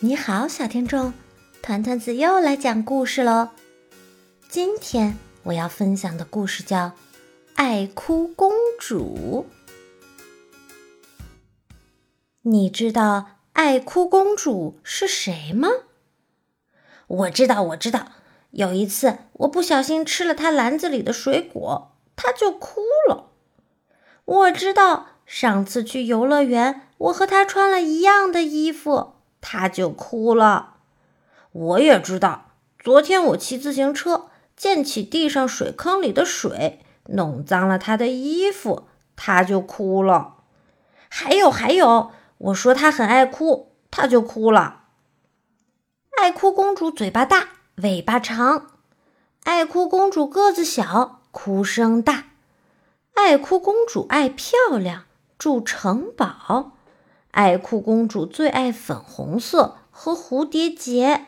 你好，小听众，团团子又来讲故事喽。今天我要分享的故事叫《爱哭公主》。你知道爱哭公主是谁吗？我知道，我知道。有一次，我不小心吃了她篮子里的水果，她就哭了。我知道，上次去游乐园，我和她穿了一样的衣服。他就哭了。我也知道，昨天我骑自行车溅起地上水坑里的水，弄脏了他的衣服，他就哭了。还有还有，我说他很爱哭，他就哭了。爱哭公主嘴巴大，尾巴长；爱哭公主个子小，哭声大；爱哭公主爱漂亮，住城堡。爱哭公主最爱粉红色和蝴蝶结。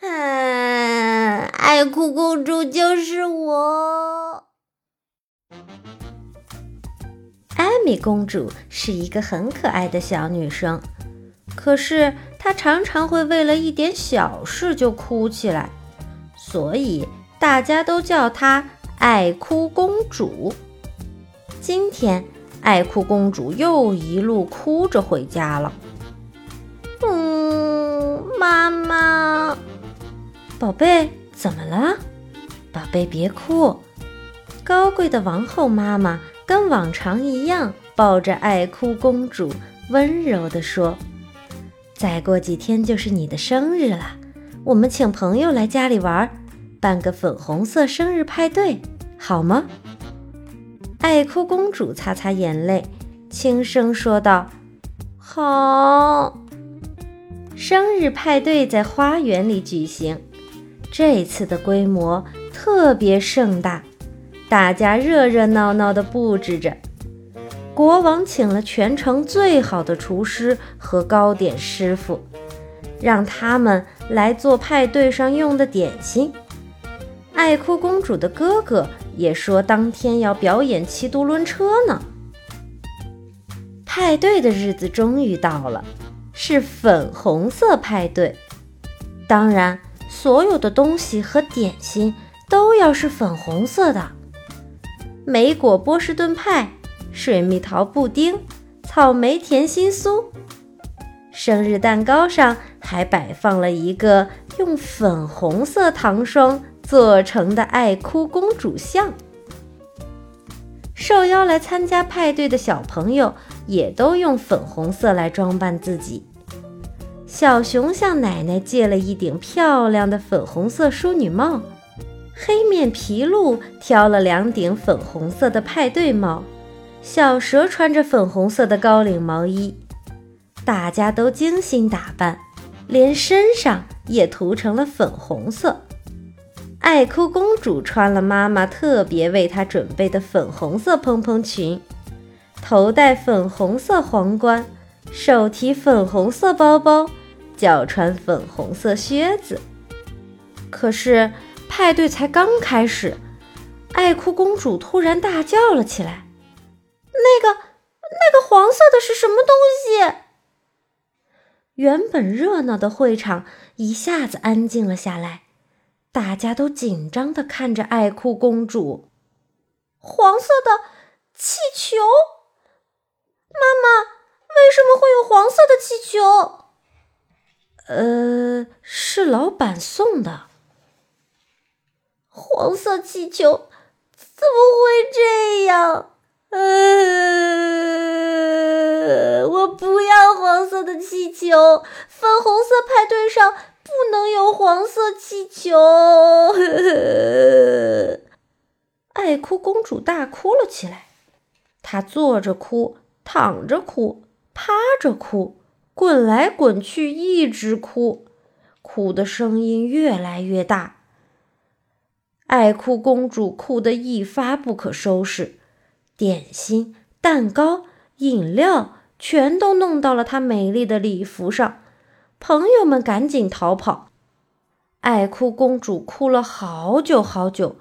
嗯，爱哭公主就是我。艾米公主是一个很可爱的小女生，可是她常常会为了一点小事就哭起来，所以大家都叫她爱哭公主。今天。爱哭公主又一路哭着回家了。嗯，妈妈，宝贝，怎么了？宝贝，别哭。高贵的王后妈妈跟往常一样抱着爱哭公主，温柔地说：“再过几天就是你的生日了，我们请朋友来家里玩，办个粉红色生日派对，好吗？”爱哭公主擦擦眼泪，轻声说道：“好。”生日派对在花园里举行，这次的规模特别盛大，大家热热闹闹地布置着。国王请了全城最好的厨师和糕点师傅，让他们来做派对上用的点心。爱哭公主的哥哥。也说当天要表演骑独轮车呢。派对的日子终于到了，是粉红色派对。当然，所有的东西和点心都要是粉红色的：莓果波士顿派、水蜜桃布丁、草莓甜心酥。生日蛋糕上还摆放了一个用粉红色糖霜。做成的爱哭公主像，受邀来参加派对的小朋友也都用粉红色来装扮自己。小熊向奶奶借了一顶漂亮的粉红色淑女帽，黑面皮鹿挑了两顶粉红色的派对帽，小蛇穿着粉红色的高领毛衣，大家都精心打扮，连身上也涂成了粉红色。爱哭公主穿了妈妈特别为她准备的粉红色蓬蓬裙，头戴粉红色皇冠，手提粉红色包包，脚穿粉红色靴子。可是派对才刚开始，爱哭公主突然大叫了起来：“那个，那个黄色的是什么东西？”原本热闹的会场一下子安静了下来。大家都紧张地看着爱哭公主。黄色的气球，妈妈，为什么会有黄色的气球？呃，是老板送的。黄色气球，怎么会这样？呃，我不要黄色的气球，粉红色派对上。不能有黄色气球！爱哭公主大哭了起来。她坐着哭，躺着哭，趴着哭，滚来滚去，一直哭，哭的声音越来越大。爱哭公主哭得一发不可收拾，点心、蛋糕、饮料全都弄到了她美丽的礼服上。朋友们赶紧逃跑，爱哭公主哭了好久好久，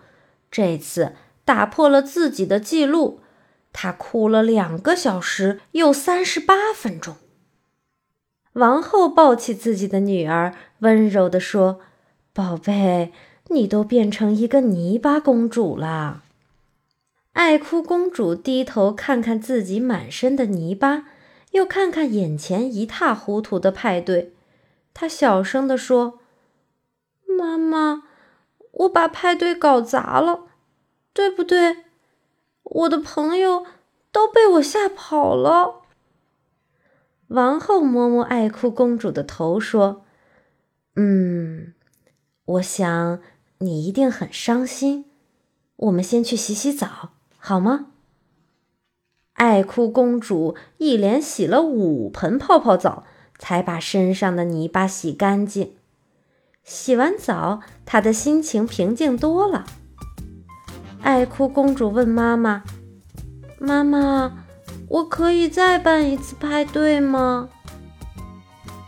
这次打破了自己的记录，她哭了两个小时又三十八分钟。王后抱起自己的女儿，温柔地说：“宝贝，你都变成一个泥巴公主了。”爱哭公主低头看看自己满身的泥巴，又看看眼前一塌糊涂的派对，她小声地说：“妈妈，我把派对搞砸了，对不对？我的朋友都被我吓跑了。”王后摸摸爱哭公主的头，说：“嗯，我想你一定很伤心。我们先去洗洗澡。”好吗？爱哭公主一连洗了五盆泡泡澡，才把身上的泥巴洗干净。洗完澡，她的心情平静多了。爱哭公主问妈妈：“妈妈，我可以再办一次派对吗？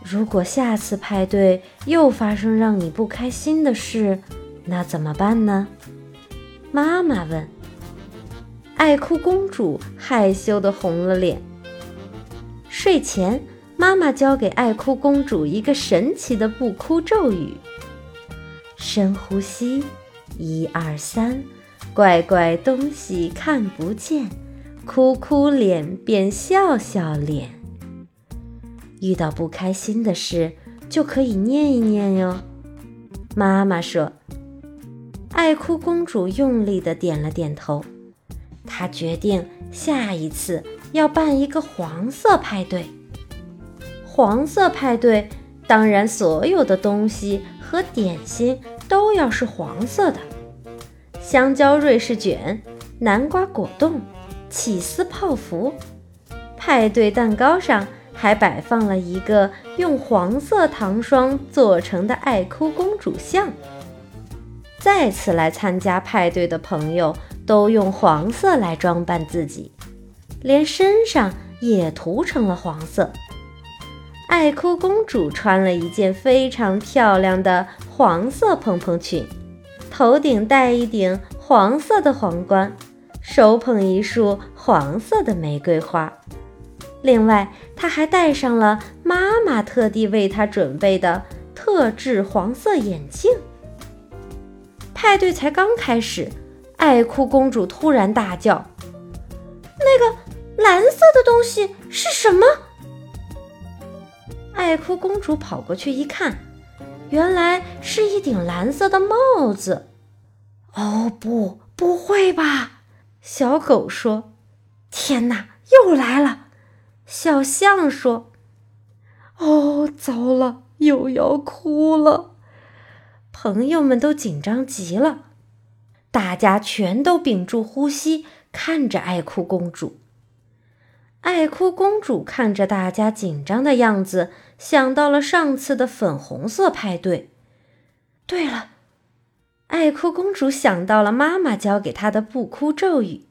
如果下次派对又发生让你不开心的事，那怎么办呢？”妈妈问。爱哭公主害羞的红了脸。睡前，妈妈教给爱哭公主一个神奇的不哭咒语：深呼吸，一二三，怪怪东西看不见，哭哭脸变笑笑脸。遇到不开心的事，就可以念一念哟。妈妈说。爱哭公主用力的点了点头。她决定下一次要办一个黄色派对。黄色派对，当然所有的东西和点心都要是黄色的：香蕉瑞士卷、南瓜果冻、起司泡芙。派对蛋糕上还摆放了一个用黄色糖霜做成的爱哭公主像。再次来参加派对的朋友。都用黄色来装扮自己，连身上也涂成了黄色。爱哭公主穿了一件非常漂亮的黄色蓬蓬裙，头顶戴一顶黄色的皇冠，手捧一束黄色的玫瑰花。另外，她还戴上了妈妈特地为她准备的特制黄色眼镜。派对才刚开始。爱哭公主突然大叫：“那个蓝色的东西是什么？”爱哭公主跑过去一看，原来是一顶蓝色的帽子。“哦，不，不会吧？”小狗说。“天哪，又来了！”小象说。“哦，糟了，又要哭了。”朋友们都紧张极了。大家全都屏住呼吸，看着爱哭公主。爱哭公主看着大家紧张的样子，想到了上次的粉红色派对。对了，爱哭公主想到了妈妈教给她的不哭咒语，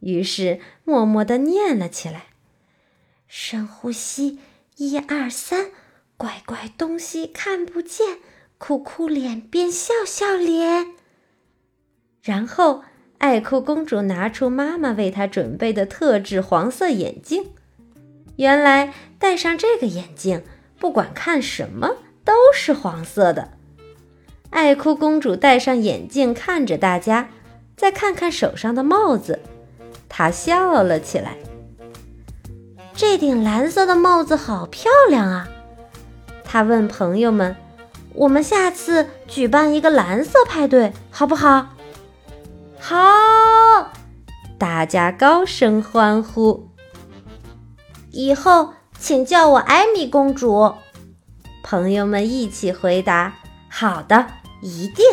于是默默地念了起来：“深呼吸，一二三，怪怪东西看不见，哭哭脸变笑笑脸。”然后，爱哭公主拿出妈妈为她准备的特制黄色眼镜。原来戴上这个眼镜，不管看什么都是黄色的。爱哭公主戴上眼镜，看着大家，再看看手上的帽子，她笑了起来。这顶蓝色的帽子好漂亮啊！她问朋友们：“我们下次举办一个蓝色派对，好不好？”好，大家高声欢呼。以后请叫我艾米公主。朋友们一起回答：“好的，一定。”